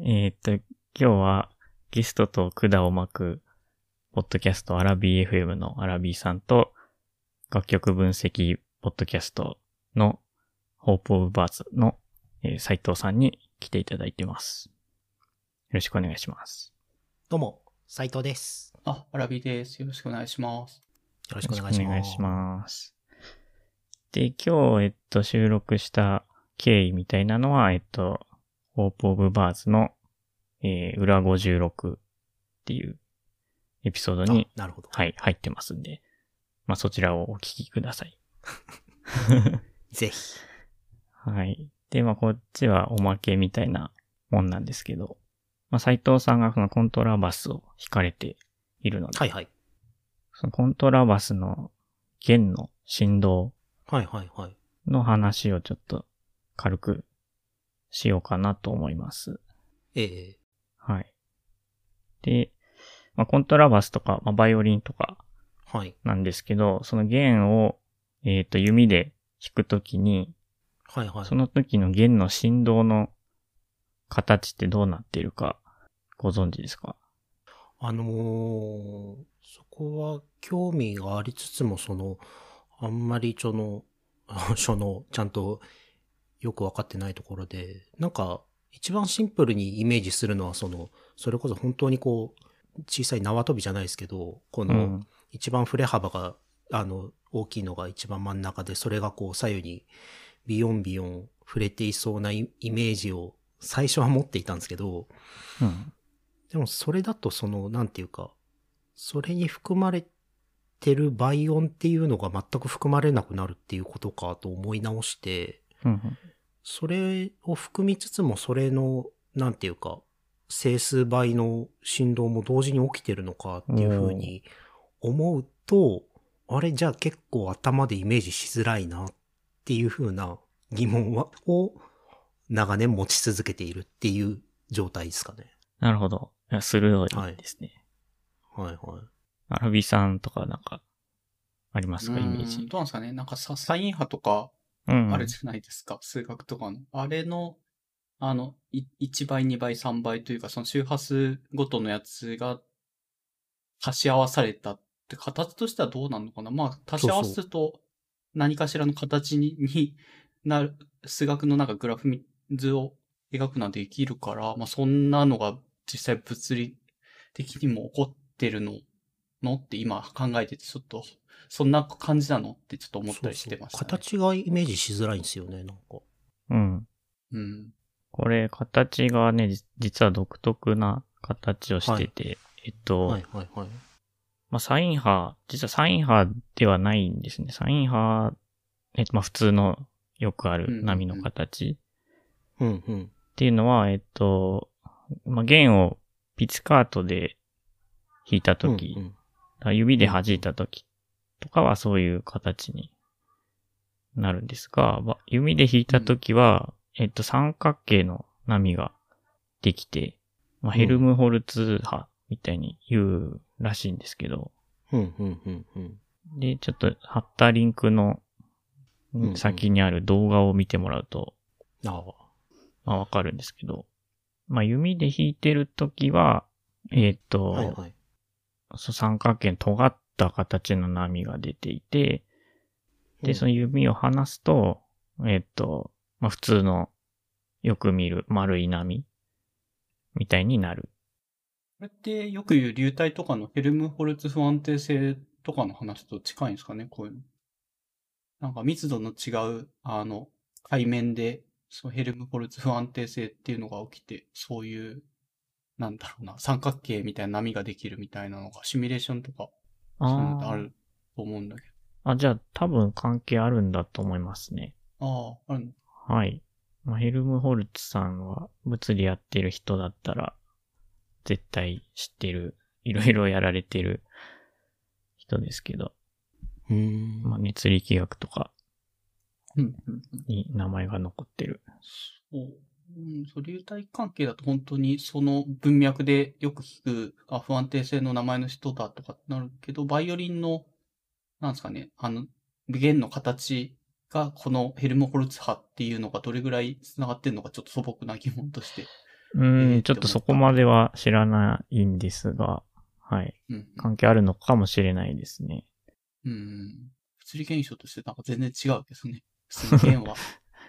えーっと、今日はゲストと管を巻く、ポッドキャストアラビー FM のアラビーさんと、楽曲分析ポッドキャストのホープオブバーズの、えー斉藤さんに来ていただいてます。よろしくお願いします。どうも、斉藤です。あ、アラビです。よろしくお願いします。よろしくお願いします。お願いします。で、今日、えっと、収録した経緯みたいなのは、えっと、ホープオブバーズの、えー、裏56っていうエピソードに、あなるほど。はい、入ってますんで、まあ、そちらをお聞きください。ぜひ。はい。で、まあ、こっちはおまけみたいなもんなんですけど、まあ、斉藤さんがそのコントラバスを弾かれているので、はいはい。そのコントラバスの弦の振動はいはいはい。の話をちょっと軽くしようかなと思います。ええはい。で、まあ、コントラバスとか、まあ、バイオリンとかはい。なんですけど、その弦を、えっ、と、弓で弾くときに、はいはい。その時の弦の振動の形ってどうなっているかご存知ですか？あのーそこは興味がありつつも、その、あんまりその、あ その、ちゃんとよくわかってないところで、なんか、一番シンプルにイメージするのは、その、それこそ本当にこう、小さい縄跳びじゃないですけど、この、うん。一番振れ幅が、あの、大きいのが一番真ん中で、それがこう左右にビヨンビヨン触れていそうなイイメージを最初は持っていたんですけど、うん。でもそれだとその、なんていうか、それに含まれてる倍音っていうのが全く含まれなくなるっていうことかと思い直して、うん。それを含みつつもそれの、なんていうか、整数倍の振動も同時に起きてるのかっていうふうに思うと、あれじゃあ結構頭でイメージしづらいなっていうふうな疑問は、を長年持ち続けているっていう状態ですかね。なるほど。鋭いですね。はいはい。アラビさんとかなんか、ありますかイメーうんジ。どうなんですかねなんかさ、サイン波とかうんあるじゃないですか。数学とかの。あれの、あの、い1倍、2倍、3倍というか、その周波数ごとのやつが足し合わされたって形としてはどうなるのかなまあ、足し合わせると何かしらの形にになる、数学のなんかグラフ図を描くのはできるから、まあそんなのが実際物理的にも起こってるのの？って今考えててちょっと、そんな感じなの？ってちょっと思ったりしてました、ね。そうそう形がイメージしづらいんですよね、なんか。うん。うん。これ、形がね、じ実は独特な形をしてて、えっと、はいはいはい。まあ、サイン波、実はサイン波ではないんですね。サイン波、えっと、まあ、普通のよくある波の形うんうん。っていうのは、えっと、まあ、弦をピチカートで弾いたとき、うんうん指で弾いたときとかはそういう形になるんですが、ま弓で弾いたときは、えっと、三角形の波ができて、まあ、ヘルムホルツ波みたいに言うらしいんですけど、うんうんうんうん。で、ちょっと貼ったリンクの先にある動画を見てもらうと。まあ、わかるんですけど、まあ、弓で弾いてるときは、えっと、はいはい。三角形の尖った形の波が出ていて、で、うんその弓を離すと、えっと、まあ、普通のよく見る丸い波みたいになる。これってよく言う流体とかのヘルムホルツ不安定性とかの話と近いんですかねこういうの。なんか密度の違う、あの、海面で、そのヘルムホルツ不安定性っていうのが起きて、そういう、なんだろうな、三角形みたいな波ができるみたいなのが、シミュレーションとか、そういうのってあると思うんだけあ、じゃあ多分関係あるんだと思いますね。ど。ああ、あるの？はい。まあ、ヘルムホルツさんは物理やってる人だったら、絶対知ってる、いろいろやられてる人ですけど、うーん。まあ、熱力学とかうん。に名前が残ってる。そう。うん、流体関係だと本当にその文脈でよく聞く、あ、不安定性の名前の人だとかなるけど、バイオリンの、なんですかね、あの、弦の形がこのヘルムホルツ波っていうのがどれぐらい繋がってるのかちょっと素朴な疑問としてうん、えーちょっとそこまでは知らないんですが、はい。うん。関係あるのかもしれないですね。うん。物理現象としてなんか全然違うけどね。普通に弦は。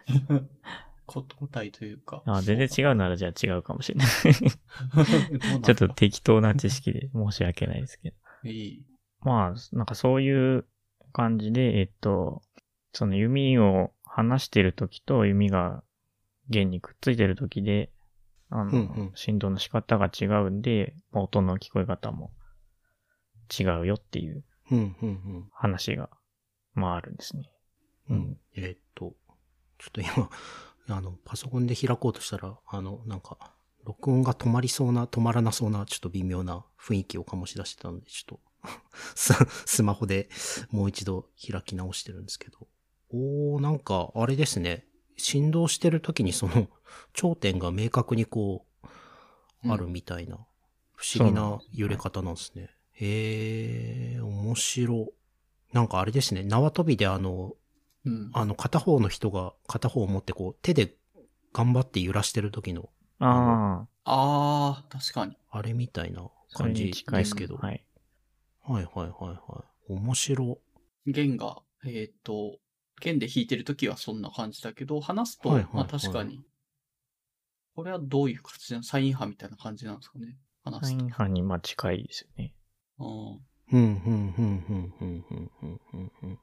こ個体というか。あ全然違うならじゃあ違うかもしれない。ちょっとだ適当な知識で申し訳ないですけど。いい。まあ、なんかそういう感じで、えっと、その弓を離してる時と弓が弦にくっついてる時で、あの、うんうん振動の仕方が違うんで、まあ音の聞こえ方も違うよっていう話が、まああるんですね。うん。ううんん、えーっと、ちょっと今、あの、パソコンで開こうとしたら、あの、なんか、録音が止まりそうな、止まらなそうな、ちょっと微妙な雰囲気を醸し出してたので、ちょっと ス、スマホでもう一度開き直してるんですけど。おー、なんか、あれですね。振動してる時にその、頂点が明確にこう、あるみたいな、不思議な揺れ方なんですね。へー、面白。なんかあれですね、縄跳びであの、うん。あの、片方の人が片方を持ってこう、手で頑張って揺らしてる時の、ああ、ああ、確かに。あれみたいな感じに近いですけど。ははいい。はいはいはい。面白。弦が、えっ、と、弦で弾いてるときはそんな感じだけど、離すと、はいはいはいまあ確かに、これはどういう形なの？サイン波みたいな感じなんですかね？離サイすと。ン波にまあ近いですよね。うんうん、うん、うん、うん、うん、うん、うん、うんうん。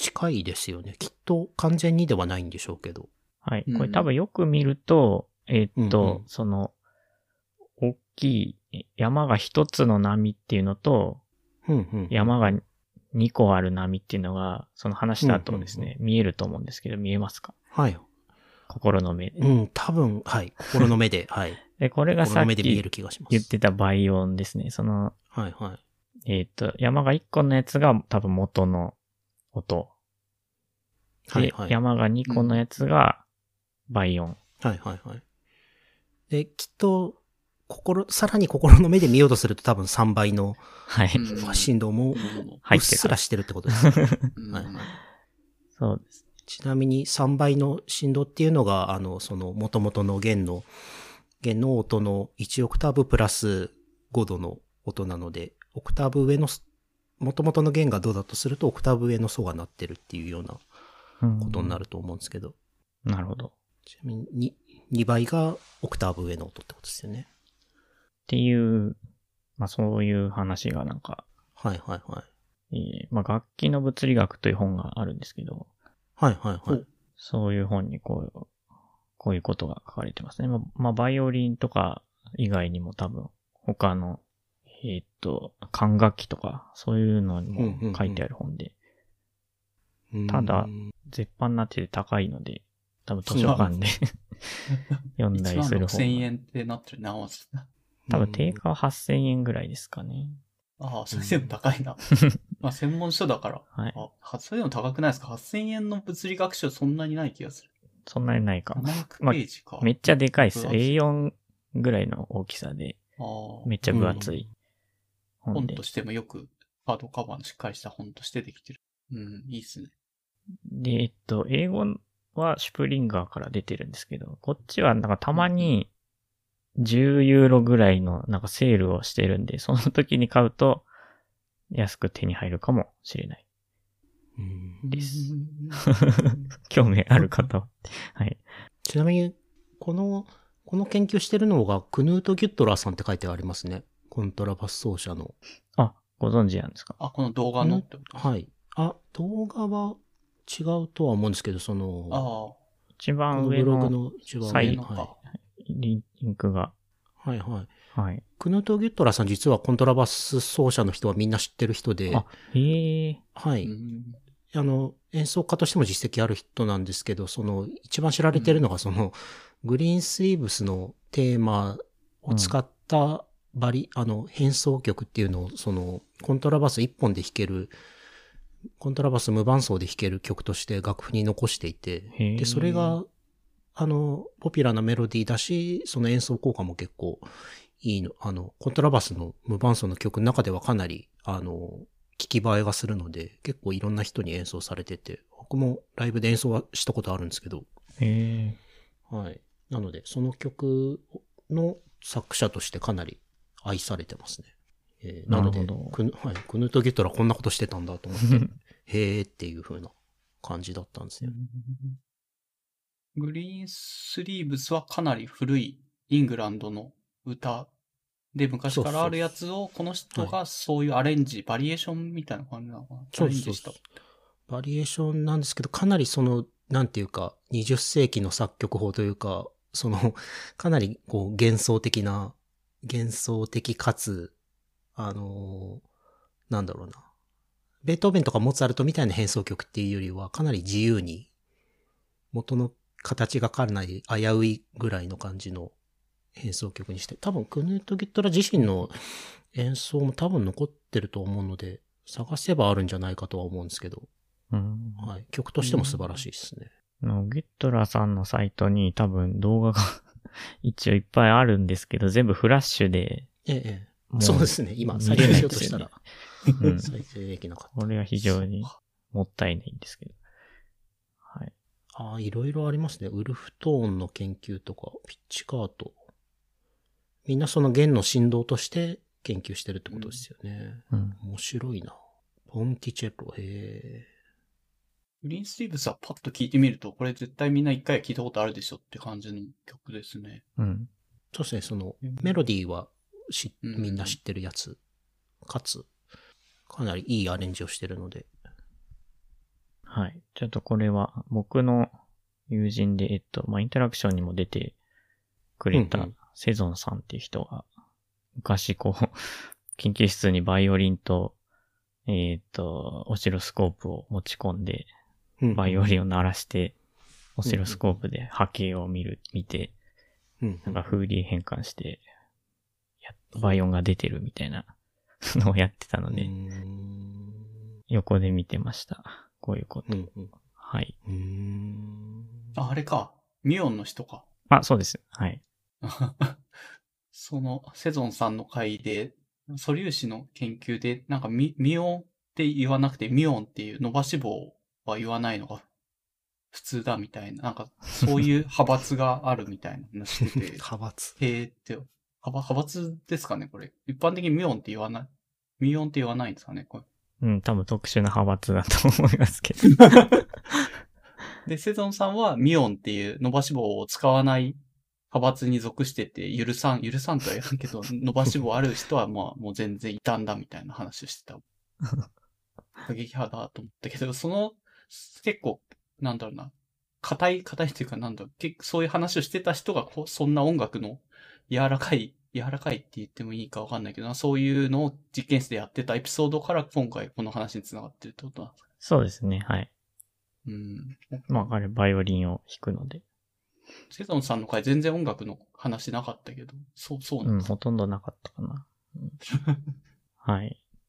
近いですよね。きっと完全にではないんでしょうけど。はい。うんこれ多分よく見ると、えーっと、うんうんその、大きい山が一つの波っていうのと、うん、うん。山が2個ある波っていうのが、その話した後ですね、うん見えると思うんですけど、見えますか？はい。心の目で。うん、多分、はい。心の目で、はい。で、これがさっ心の目で見えきる気がします。言ってた倍音ですね。その、はい、はい。えーっと、山が1個のやつが多分元の音。で、はい、はい。山が2個のやつが倍音。はいはいはい。で、きっと、心、さらに心の目で見ようとすると多分3倍のはい。うん振動もう入っすら。してるってことですね。はいそうです。ちなみに3倍の振動っていうのが、あの、その元々の弦の、弦の音の1オクターブプラス5度の音なので、オクターブ上の、元々の弦がどうだとすると、オクターブ上の素が鳴ってるっていうようなうんことになると思うんですけど、なるほど。っちなみに 2, 2倍がオクターブ上の音ってことですよね。ていう、まあそういう話がなんか、はいはいはい。えーまあ楽器の物理学という本があるんですけど、はいはいはい。そういう本にこう、こういうことが書かれてますね。まあ、まあ、バイオリンとか以外にも多分、他の、えーっと、管楽器とか、そういうのにうんうんうんも書いてある本で、うんただ絶版になってて高いので、多分図書館で 読んだ1万りする6000本。円ってなってる。多分定価は8000円ぐらいですかね。ああ、それでも高いな。まあ専門書だから。はい。あ、それでも高くないですか ?8000 円の物理学書そんなにない気がする。そんなにないか。700ページか。めっちゃでかいっすよ。分厚い A4 ぐらいの大きさで、ああめっちゃ分厚い本と。してもよく、ハードカバーのしっかりした本としてできてる。うん、いいっすね。で、えっと、英語はシュプリンガーから出てるんですけど、こっちはなんかたまに10ユーロぐらいのなんかセールをしてるんで、その時に買うと安く手に入るかもしれない。うんですうん 興味ある方は。はい。ちなみに、この、この研究してるのが、クヌート・ギュットラーさんって書いてありますね。コントラバス奏者の。あ、ご存知なんですか？あ、この動画の？ってことはい。あ、動画は違うとは思うんですけど、その、ああ、一こ番上のブログのの一番サイン上の。はリンクが、い。はいはい。はい。クヌート・ギュットラーさん実はコントラバス奏者の人はみんな知ってる人で、あ、へえ。はい。うんあの、演奏家としても実績ある人なんですけど、その、一番知られてるのが、その、グリーンスリーブスのテーマを使ったバリ、あの、変奏曲っていうのを、その、コントラバス一本で弾ける、コントラバス無伴奏で弾ける曲として楽譜に残していて。で、それが、あの、ポピュラーなメロディーだし、その演奏効果も結構いいの、あの、コントラバスの無伴奏の曲の中ではかなり、あの、聞き映えがするので、結構いろんな人に演奏されてて、僕もライブで演奏はしたことあるんですけど。はい。なので、その曲の作者としてかなり愛されてますね。えーなのでなるほどクヌ、はい、クヌート・ギュットラーこんなことしてたんだと思って、へーっていう風な感じだったんですよ。グリーンスリーブスはかなり古いイングランドの歌で昔からあるやつをこの人がそういうアレンジ、バリエーションみたいな感じなのかな？チャレンジした。バリエーションなんですけど、かなりその、なんていうか、20世紀の作曲法というか、その、かなりこう幻想的な、幻想的かつ、あのーなんだろうな。ベートーベンとかモーツァルトみたいな変奏曲っていうよりは、かなり自由に、元の形がかなり危ういぐらいの感じの変奏曲にして、多分クヌート・ギットラ自身の演奏も多分残ってると思うので、探せばあるんじゃないかとは思うんですけど、うん。はい。曲としても素晴らしいですね。ギュットラーさんのサイトに多分動画が一応いっぱいあるんですけど、全部フラッシュで、ええそうですね。今、見再生しようとしたら、うん再生できなかった。これは非常にもったいないんですけど。はい。ああ、いろいろありますね。ウルフトーンの研究とか、ピッチカート。みんなその弦の振動として研究してるってことですよね。うん。面白いな。ポンティチェロ、へえ。グリーンスリーブスはパッと聞いてみると、これ絶対みんな一回は聞いたことあるでしょって感じの曲ですね。うん。そうですね、そのうん、メロディーはしうんみんな知ってるやつ。かつ、かなりいいアレンジをしてるので。はい。ちょっとこれは僕の友人で、えっと、まあ、インタラクションにも出てくれたセゾンさんっていう人が、昔こう、研究室にバイオリンと、えっと、オシロスコープを持ち込んで、うんバイオリンを鳴らして、オシロスコープで波形を見る、見て、うんなんかフーリエ変換して、やっとバイオンが出てるみたいなのをやってたので、うん横で見てました。こういうこと。うんうんはい。あ、あれか。ミオンの人か。あ、そうです。はい。その、セゾンさんの回で、素粒子の研究で、なんかミ、ミオンって言わなくて、ミオンっていう伸ばし棒は言わないのが普通だみたいな、なんか、そういう派閥があるみたいな話してて、派閥。へーって、派派閥ですかね、これ。一般的にミオンって言わない、ミオンって言わないんですかね、これ。うん、多分特殊な派閥だと思いますけど。で、セゾンさんはミオンっていう伸ばし棒を使わない派閥に属してて、許さん、許さんとは言わんけど、伸ばし棒ある人はまあもう全然異端だみたいな話をしてた。過激派だと思ったけど、その、結構、なんだろうな、硬い、硬いっていうかなんだろう、結構そういう話をしてた人がこう、そんな音楽の柔らかい、柔らかいって言ってもいいかわかんないけどな、そういうのを実験室でやってたエピソードから今回この話に繋がってるってことなんですかそうですね、はい。うん。まあ、彼バイオリンを弾くので。セゾンさんの回全然音楽の話なかったけど、そう、そうなんうん、です。ほとんどなかったかな。うん はい。っ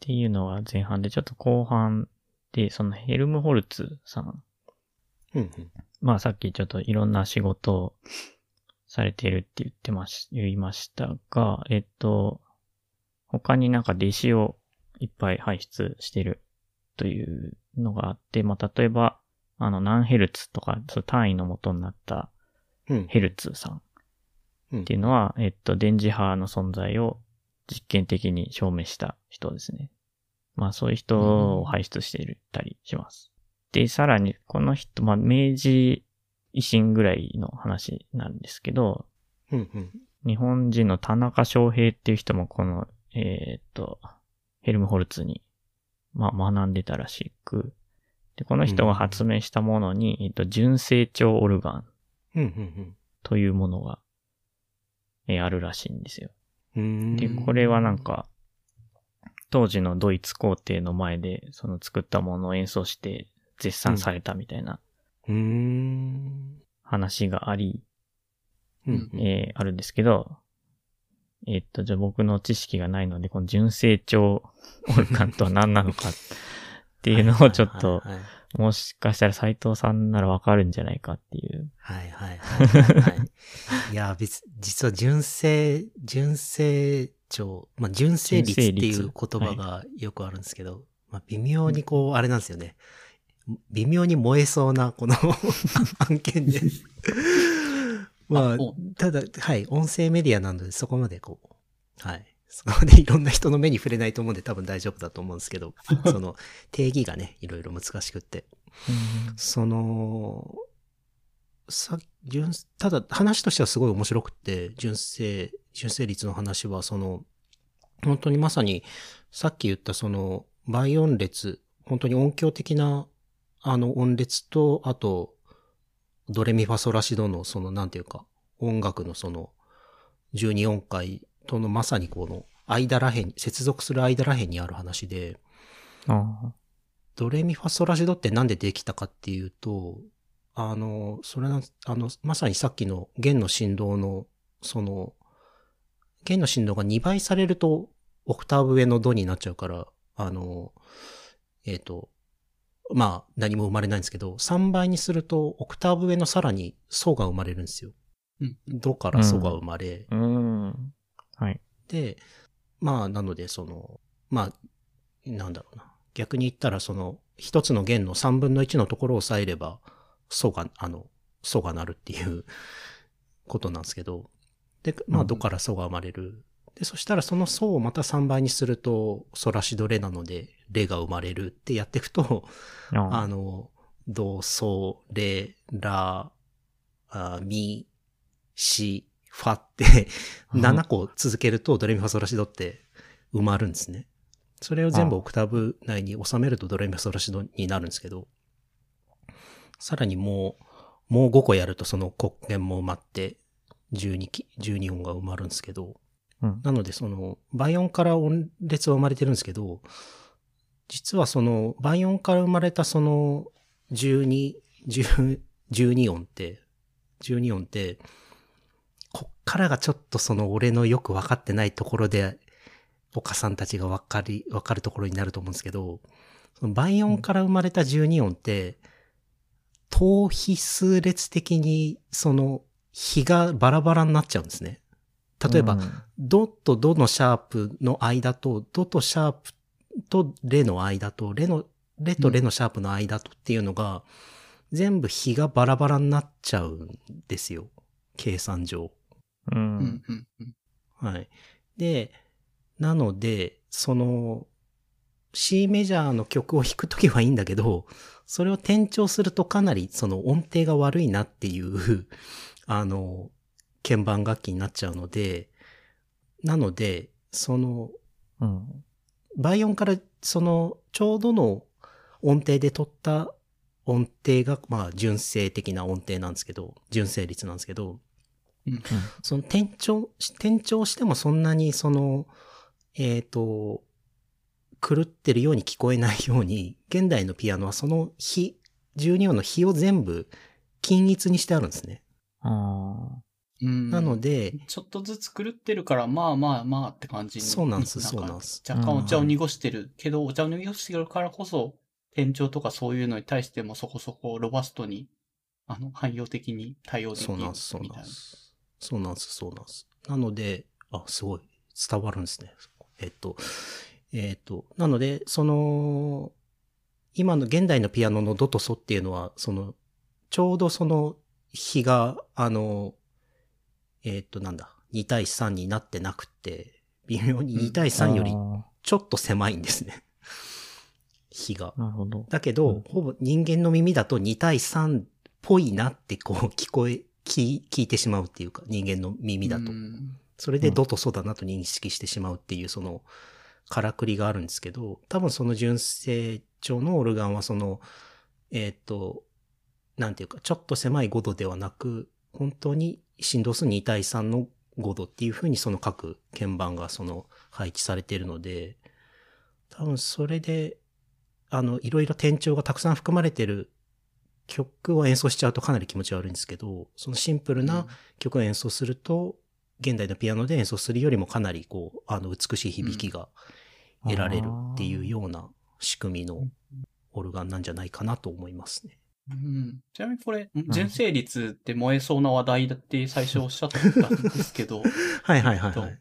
ていうのが前半で、ちょっと後半で、そのヘルムホルツさん。うんうん。まあさっきちょっといろんな仕事をされてるって言ってまし、言いましたが、えっと、他になんか弟子をいっぱい輩出してるというのがあって、まあ例えば、あの何ヘルツとか、そう単位の元になったうん。ヘルツさんうんっていうのは、えっと、電磁波の存在を実験的に証明した人ですね。まあそういう人を輩出していたりします。で、さらに、この人、まあ明治維新ぐらいの話なんですけど、うんうん。日本人の田中翔平っていう人もこの、えーっと、ヘルムホルツに、まあ学んでたらしく、で、この人が発明したものに、えっと、純成長オルガンうんうんというものが、えーあるらしいんですよ。で、これはなん、か、当時のドイツ皇帝の前で、その作ったものを演奏して絶賛されたみたいな。話があり、うんうん。えーあるんですけど、えーっと、じゃあ僕の知識がないので、この純成長オルガンとは何なのか っていうのをちょっと、もしかしたら斉藤さんならわかるんじゃないかっていう。はいはいはい。いや、別、実は純正、純正長、まあ、純正率っていう言葉がよくあるんですけど、まあ、微妙にこう、あれなんですよね。微妙に燃えそうな、この 案件で。まあただ、はい、音声メディアなのでそこまでこう、はい。そこまでいろんな人の目に触れないと思うんで多分大丈夫だと思うんですけど、その 定義がね、いろいろ難しくって。その、さ、純、ただ話としてはすごい面白くて、純正、純正率の話は、その、本当にまさに、さっき言ったその、倍音列、本当に音響的な、あの音列と、あと、ドレミファソラシドの、その、なんていうか、音楽のその、12音階とのまさにこの、間らへん、接続する間らへんにある話で、あドレミファソラシドってなんでできたかっていうと、あの、それな、あの、まさにさっきの弦の振動の、その、弦の振動が2倍されると、オクターブ上のドになっちゃうから、あの、えっ、と、まあ、何も生まれないんですけど、3倍にすると、オクターブ上のさらにソが生まれるんですよ。うん。ドからソが生まれ、あ。うん。はい。で、まあ、なので、その、まあ、なんだろうな。逆に言ったら、その、一つの弦の三分の一のところを押さえれば、ソが、あの、ソが鳴るっていう ことなんですけど、で、まあ、うんドからソが生まれる。で、そしたらそのソをまた3倍にすると、ソラシドレなので、レが生まれるってやっていくと、ああ。の、ド、ソ、レ、ラ、あミ、シ、ファってうん。7個続けるとドレミファソラシドって埋まるんですね。それを全部あ。オクターブ内に収めるとドレミファソラシドになるんですけど、さらにもう、もう5個やるとその黒鍵も埋まって12き、12音が埋まるんですけど、うん。なので、その、倍音から音列は生まれてるんですけど、実はその、倍音から生まれたその、12、10 12音って、12音って、こっからがちょっとその俺のよくわかってないところで、岡さんたちがわかり、わかるところになると思うんですけど、その倍音から生まれた12音って、等比数列的に、その、比がバラバラになっちゃうんですね。例えば、うんドとドのシャープの間と、ドとシャープとレの間と、レの、レとレのシャープの間とっていうのが、全部比がバラバラになっちゃうんですよ。計算上。う。うんん。うん。うん。はい。で、なので、その、C メジャーの曲を弾くときはいいんだけど、それを転調するとかなりその音程が悪いなっていう、あの、鍵盤楽器になっちゃうので、なので、その、うん。倍音からその、ちょうどの音程で取った音程が、まあ、純正的な音程なんですけど、純正率なんですけど、うん。その転調、転調してもそんなにその、えっ、と、狂ってるように聞こえないように、現代のピアノはその比、12音の比を全部均一にしてあるんですね。あうん。なので、ちょっとずつ狂ってるから、まあまあまあって感じに。そうなんですかそうなんです若干お茶を濁してるけど、お茶を濁してるからこそ、店長とかそういうのに対してもそこそこロバストに、あの、汎用的に対応できるそうなんです、そうみたいな。なんです。そうなんです、そうなんです。なので、あ、すごい、伝わるんですね。えっと、えっと、なので、その、今の現代のピアノのドとソっていうのは、その、ちょうどその比が、あの、えっと、なんだ、2対3になってなくて、微妙に2対あ。3よりあちょっと狭いんですね。比が。ーなるほど。だけど、うんほぼ人間の耳だと2対3っぽいなってこう 聞こえ、聞聞いてしまうっていうか、人間の耳だとう。んそれでドとソだなと認識してしまうっていうその、からくりがあるんですけど、多分その純正調のオルガンはその、えっ、と、なんていうか、ちょっと狭い5度ではなく、本当に振動数2対3の5度っていう風にその各鍵盤がその配置されているので、多分それで、あの、いろいろ転調がたくさん含まれてる曲を演奏しちゃうとかなり気持ち悪いんですけど、そのシンプルな曲を演奏すると、現代のピアノで演奏するよりもかなりこう、あの、美しい響きが得られるっていうような仕組みのオルガンなんじゃないかなと思いますね。うん。ちなみにこれ、純正率って燃えそうな話題だって最初おっしゃったんですけど、はいはいはいえっとはい。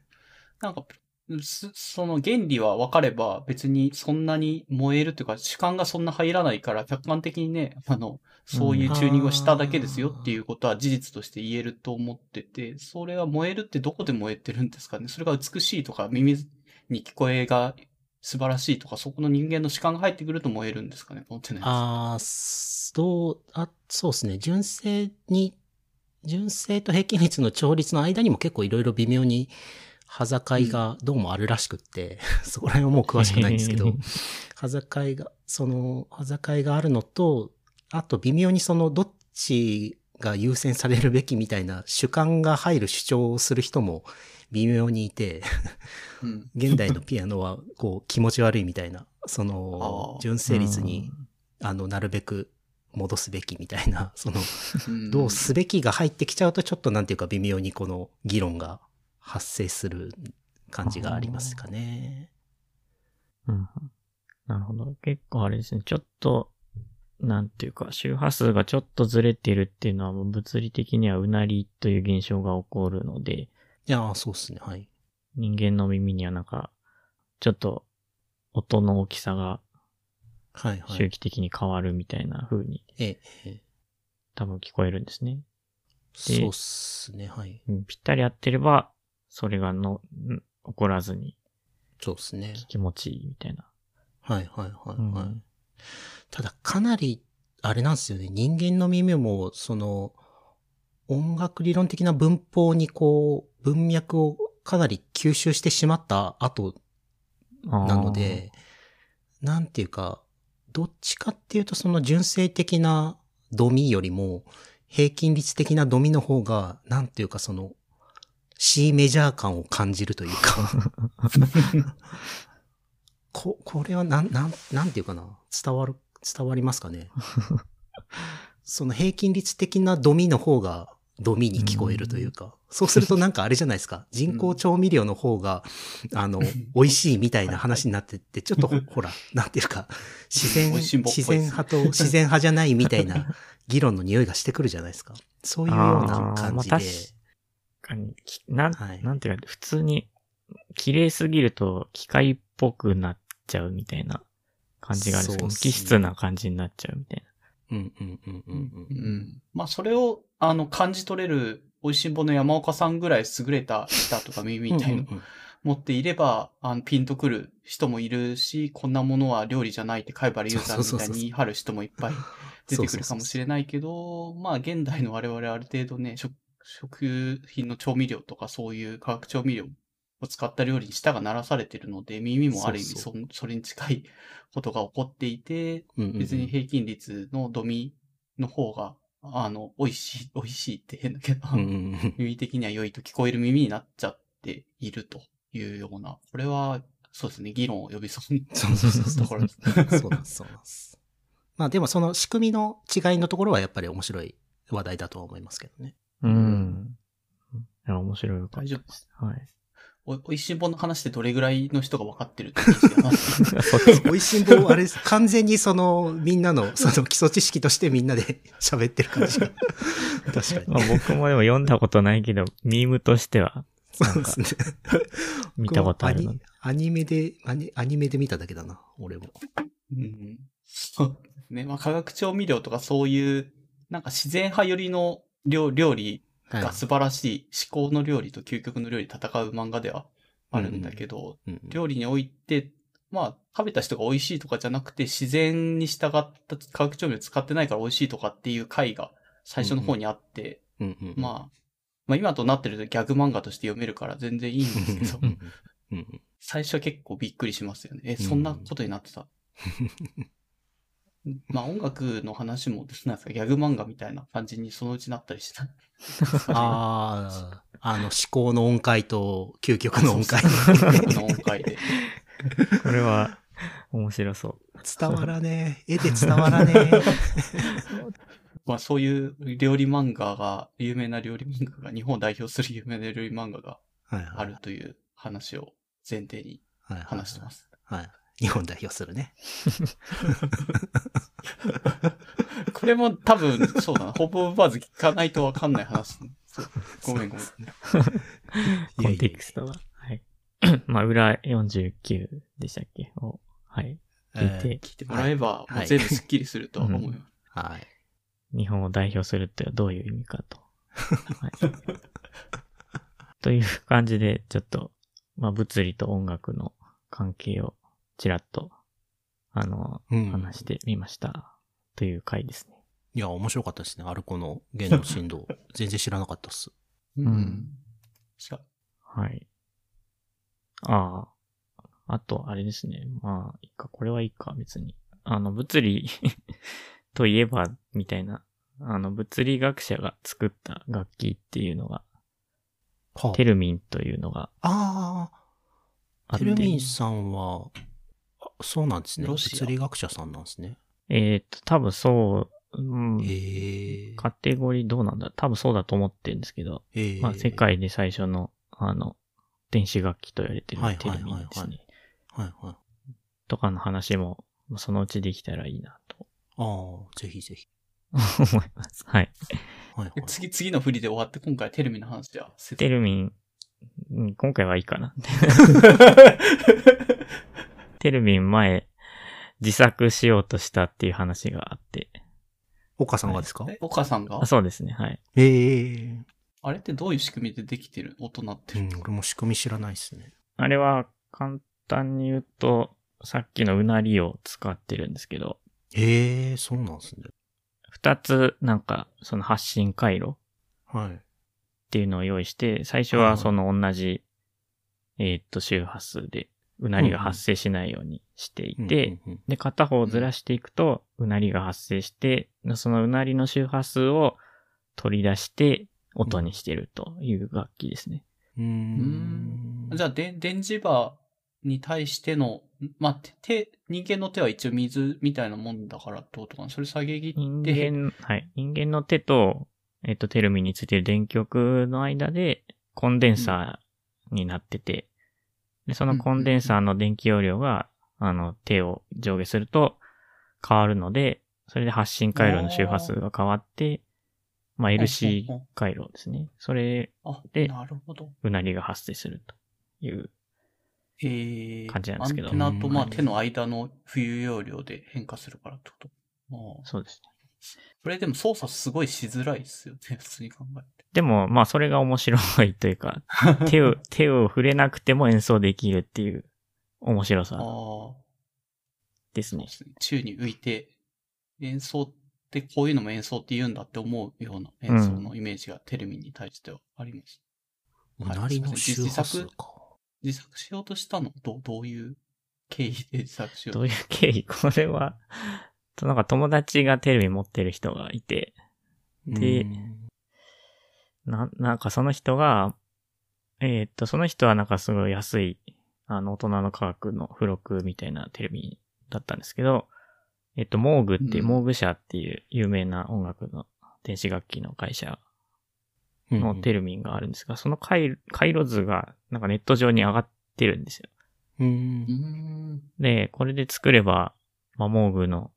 なんか、すその原理は分かれば別にそんなに燃えるというか主観がそんな入らないから客観的にね、あの、そういうチューニングをしただけですよっていうことは事実として言えると思ってて、それは燃えるってどこで燃えてるんですかね？それが美しいとか耳に聞こえが素晴らしいとか、そこの人間の主観が入ってくると燃えるんですかね？持ってないああ、そう、あ、そうですね。純正に、純正と平均率の調率の間にも結構いろいろ微妙に、端境がどうもあるらしくって、そこら辺はもう詳しくないんですけど、端境が、その、端境があるのと、あと微妙にその、どっちが優先されるべきみたいな主観が入る主張をする人も微妙にいて、うん。現代のピアノはこう気持ち悪いみたいな、そあのー、純正率に、あの、なるべく戻すべきみたいな、その、うん。どうすべきが入ってきちゃうとちょっとなんていうか微妙にこの議論が発生する感じがありますかね。うん。なるほど。結構あれですね。ちょっと、なんていうか、周波数がちょっとずれてるっていうのは、もう物理的にはうなりという現象が起こるので、いやー、そうっすね。はい。人間の耳にはなんか、ちょっと、音の大きさがはいはい。周期的に変わるみたいな風にええ、ええ多分聞こえるんですね。そうっすね。はい。うんぴったり合ってれば、それがの、ん起こらずにそうっすね。気持ちいいみたいな。はいはいはいはい。うんただかなり、あれなんですよね。人間の耳も、その、音楽理論的な文法にこう、文脈をかなり吸収してしまった後なので、なんていうか、どっちかっていうとその純正的なドミよりも、平均率的なドミの方が、なんていうかその、C メジャー感を感じるというか、こ、これはなん、なん、なんていうかな、伝わる、伝わりますかね。その平均率的なドミの方が、ドミに聞こえるというか、そうするとなんかあれじゃないですか。人工調味料の方が、あの、美味しいみたいな話になってって、ちょっとほ ほら、なんていうか、自然、自然派と自然派じゃないみたいな議論の匂いがしてくるじゃないですか。そういうような感じで。確かにきなん、はい。なんていうか、普通に、綺麗すぎると機械っぽくなっちゃうみたいな感じがあるんですけど、無機質な感じになっちゃうみたいうんうんうんうんううん。ん。まあ、それを、あの、感じ取れる、美味しんぼの山岡さんぐらい優れた舌とか耳みたいのう持っていれば、あの、ピンとくる人もいるし、こんなものは料理じゃないって貝原雄さんみたいに言い張る人もいっぱい出てくるかもしれないけど、まあ、現代の我々ある程度ね、食、食品の調味料とかそういう化学調味料を使った料理に舌が鳴らされてるので、耳もある意味そそそれに近いことが起こっていて、うんうんうん別に平均率のドミの方が、あの、美味しい、美味しいって変だけど、うんうんうん耳的には良いと聞こえる耳になっちゃっているというような、これは、そうですね、議論を呼びそうそうそうそうそうところです。そうなんです、そうなんです。まあでもその仕組みの違いのところはやっぱり面白い話題だとは思いますけどね。な。うん。いや、面白い大丈夫です。た。はい。お、おいしんぼの話ってどれぐらいの人が分かってるって話がそっち美味しんぼ、あれです、完全にその、みんなの、その基礎知識としてみんなで喋ってる感じが。確かに。まあ僕もでも読んだことないけど、ミームとしてはそうですね。見たことあるので。アニアニメでアニ、アニメで見ただけだな、俺も。うん。そうですね。まあ、化学調味料とかそういう、なんか自然派寄りの料料理はいが素晴らしい、至高の料理と究極の料理戦う漫画ではあるんだけど、うんうん料理において、まあ、食べた人が美味しいとかじゃなくて、自然に従った化学調味料使ってないから美味しいとかっていう回が最初の方にあって、うんうんまあ、まあ今となってるとギャグ漫画として読めるから全然いいんですけどう、んうんうん最初は結構びっくりしますよね。え、うんそんなことになってた？まあ音楽の話も、なんですか、ギャグ漫画みたいな感じにそのうちなったりした。ああ、あの、思考の音階と究極の音階。の音階で。これは、面白そう。伝わらねえ。絵で伝わらねえ。まあそういう料理漫画が、有名な料理漫画が、日本を代表する有名な料理漫画がはいはいあるという話を前提にはいはい話してます。はい。日本代表するね。これも多分、そうだな、ホップオブバーズ聞かないとわかんない話。ごめんごめん。コンテクストは。はい。まあ、裏49でしたっけ？を、はい。聞いて、聞いてもらえば、はいもう全部スッキリするとは思います。はい。日本を代表するってどういう意味かと。はい、という感じで、ちょっと、まあ、物理と音楽の関係をちらっと、あの、うん。話してみました。という回ですね。いや、面白かったですね。アルコの弦の振動。全然知らなかったっす。んしゃはい。ああ。あと、あれですね。まあ、いいか、これはいいか、別に。あの、物理 といえば、みたいな。あの、物理学者が作った楽器っていうのが、はテルミンというのがああ、あ。テルミンさんは、あそうなんですね。ロシア物理学者さんなんですね。えーっと、多分そう、うん。カテゴリーどうなんだ？多分そうだと思ってるんですけど。まあ、世界で最初の、あの、電子楽器と言われてるはいテルミンですね。はいはい。とかの話も、そのうちできたらいいなとああ、ぜひぜひ。思います。はい。はいはい。で次、次の振りで終わって、今回テレビの話じゃあ、テルミン、うん今回はいいかな。テルミン前、自作しようとしたっていう話があって。岡さんがですか？え、岡さんが？あそうですね、はい。ええ。あれってどういう仕組みでできてる？音鳴ってる、うん、俺も仕組み知らないですね。あれは簡単に言うと、さっきのうなりを使ってるんですけど、ええ、そうなんですね。二つなんかその発信回路はい。っていうのを用意して、最初はいははいその同じ、えーっと周波数でうなりが発生しないようにしていて、で、片方をずらしていくと、うなりが発生して、そのうなりの周波数を取り出して音にしてるという楽器ですね。うーん。じゃあ、で、電磁場に対しての、まあ、手、人間の手は一応水みたいなもんだからってことかな？それ下げ切人って、間、はい。人間の手と、えっと、テルミンについてる電極の間で、コンデンサーになってて、で、そのコンデンサーの電気容量が、あの、手を上下すると変わるので、それで発信回路の周波数が変わって、まあ、LC 回路ですね。それ、あ、でなるほど。うなりが発生するという。えー、感じなんですけどアンテナと、まあ、うん手の間の浮遊容量で変化するからってこと？そうですね。これでも操作すごいしづらいですよね、普通に考えて。でも、まあ、それが面白いというか、手を、手を触れなくても演奏できるっていう面白さああ、ですね。すね。宙に浮いて、演奏ってこういうのも演奏って言うんだって思うような演奏のイメージがテレビに対してはあります。うなりの周波数か。自作しようとしたのどうどういう経緯で自作しようどういう経緯？これは、なんか友達がテレビ持ってる人がいて、でうん。な、なんかその人が、えーっと、その人はなんかすごい安い、あの、大人の科学の付録みたいなテレビだったんですけど、えっと、モーグっていう、うん。モーグ社っていう有名な音楽の電子楽器の会社のテルミンがあるんですが、その回回路図がなんかネット上に上がってるんですよ。で、これで作れば、まあ、モーグの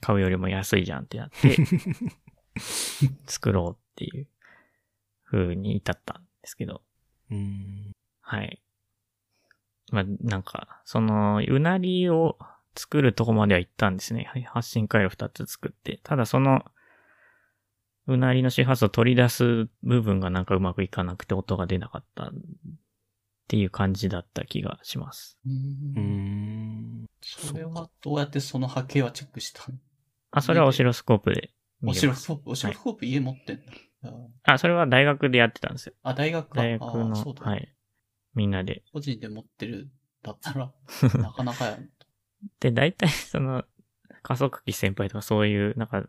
買うよりも安いじゃんってなって、作ろうっていう風に至ったんですけど、うん。はい。まあ、なんか、その、うなりを作るとこまでは行ったんですね。はい発信回路二つ作って。ただその、うなりの周波数を取り出す部分がなんかうまくいかなくて音が出なかったっていう感じだった気がします。うんん。それはどうやってその波形はチェックしたの？あ、それはオシロスコープで見オ。シロスコープ、オシロスコープ家持ってんだ。あ、それは大学でやってたんですよ。あ、大学か。大学の、あそうだ、はい。みんなで。個人で持ってるだったら、なかなかや。で、大体その、加速器先輩とかそういう、なんか、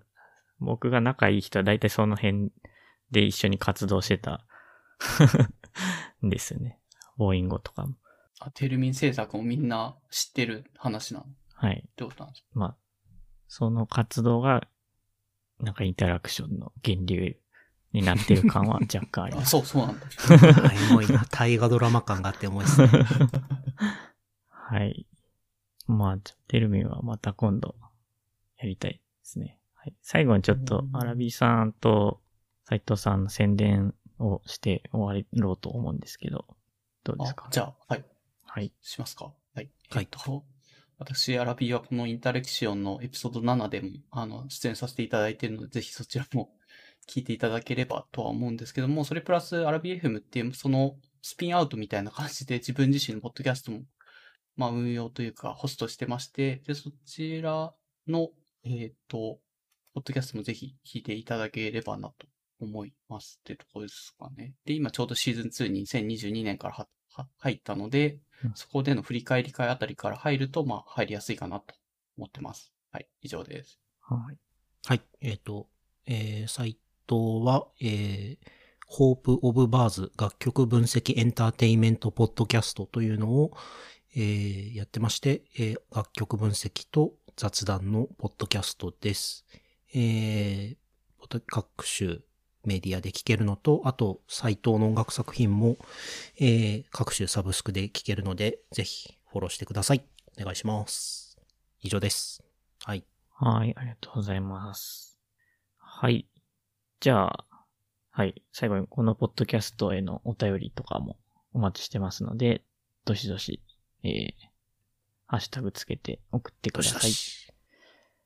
僕が仲いい人は大体その辺で一緒に活動してたん ですよね。ボーインゴとかも。あ、テルミン制作もみんな知ってる話なの？っはい。てことなんですまあ、その活動が、なんかインタラクションの源流になってる感は 若干ありあ、ます。そう、そうなんだ。エモいな。大河ドラマ感があってエモいですね。はい。まあ、ちょテルミンはまた今度やりたいですね。はい。最後にちょっとうんアラビーさんと斉藤さんの宣伝をして終わろうと思うんですけど、どうですか、あじゃあ、はい。はい。しますか？はい。はいえっと、私、アラビーはこのインタレクションのエピソード7でも、あの、出演させていただいているので、ぜひそちらも聞いていただければとは思うんですけども、それプラスアラビー FM っていう、そのスピンアウトみたいな感じで自分自身のポッドキャストも、まあ運用というかホストしてまして、で、そちらの、えっ、と、ポッドキャストもぜひ聞いていただければなと思いますってとこですかね。で、今ちょうどシーズン2に2022年から入ったので、うんそこでの振り返り会あたりから入ると、まあ入りやすいかなと思ってます。はい、以上です。はい。はい。えっ、と、えー、サイトは、えー、ホープオブバーズ楽曲分析エンターテインメントポッドキャストというのを、えー、やってまして、えー、楽曲分析と雑談のポッドキャストです。えー、各種メディアで聴けるのと、あと、サイトの音楽作品も、えー、各種サブスクで聴けるので、ぜひフォローしてください。お願いします。以上です。はい。はい、ありがとうございます。はい。じゃあ、はい。最後にこのポッドキャストへのお便りとかもお待ちしてますので、どしどし、えー、ハッシュタグつけて送ってください。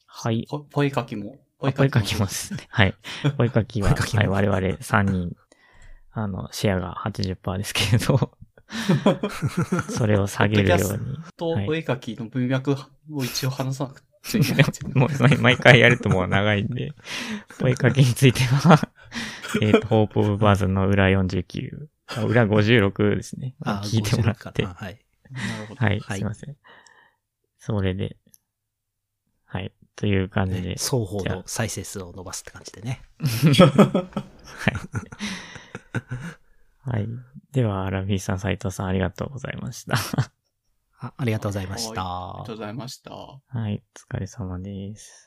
はい。ポポエ書きも。あ声かけますね。はい。声かきは、きもはい、我々3人、あの、シェアが80%ですけれど、それを下げるように。と、はいお絵描きの文脈を一応話さなくちゃいけない。もう毎毎回やるともう長いんで、声かけについては、えっと、ホープオブバーズの裏49、あ裏56ですね。聞いてもらって。56かなはい。なるほど。はい、はいすいません。それで、はい、という感じで、ね双方の再生数を伸ばすって感じでね。はい。では、ラビーさん、斉藤さん、ありがとうございました。あありがとうございました。ありがとうございました。はい、お疲れ様です。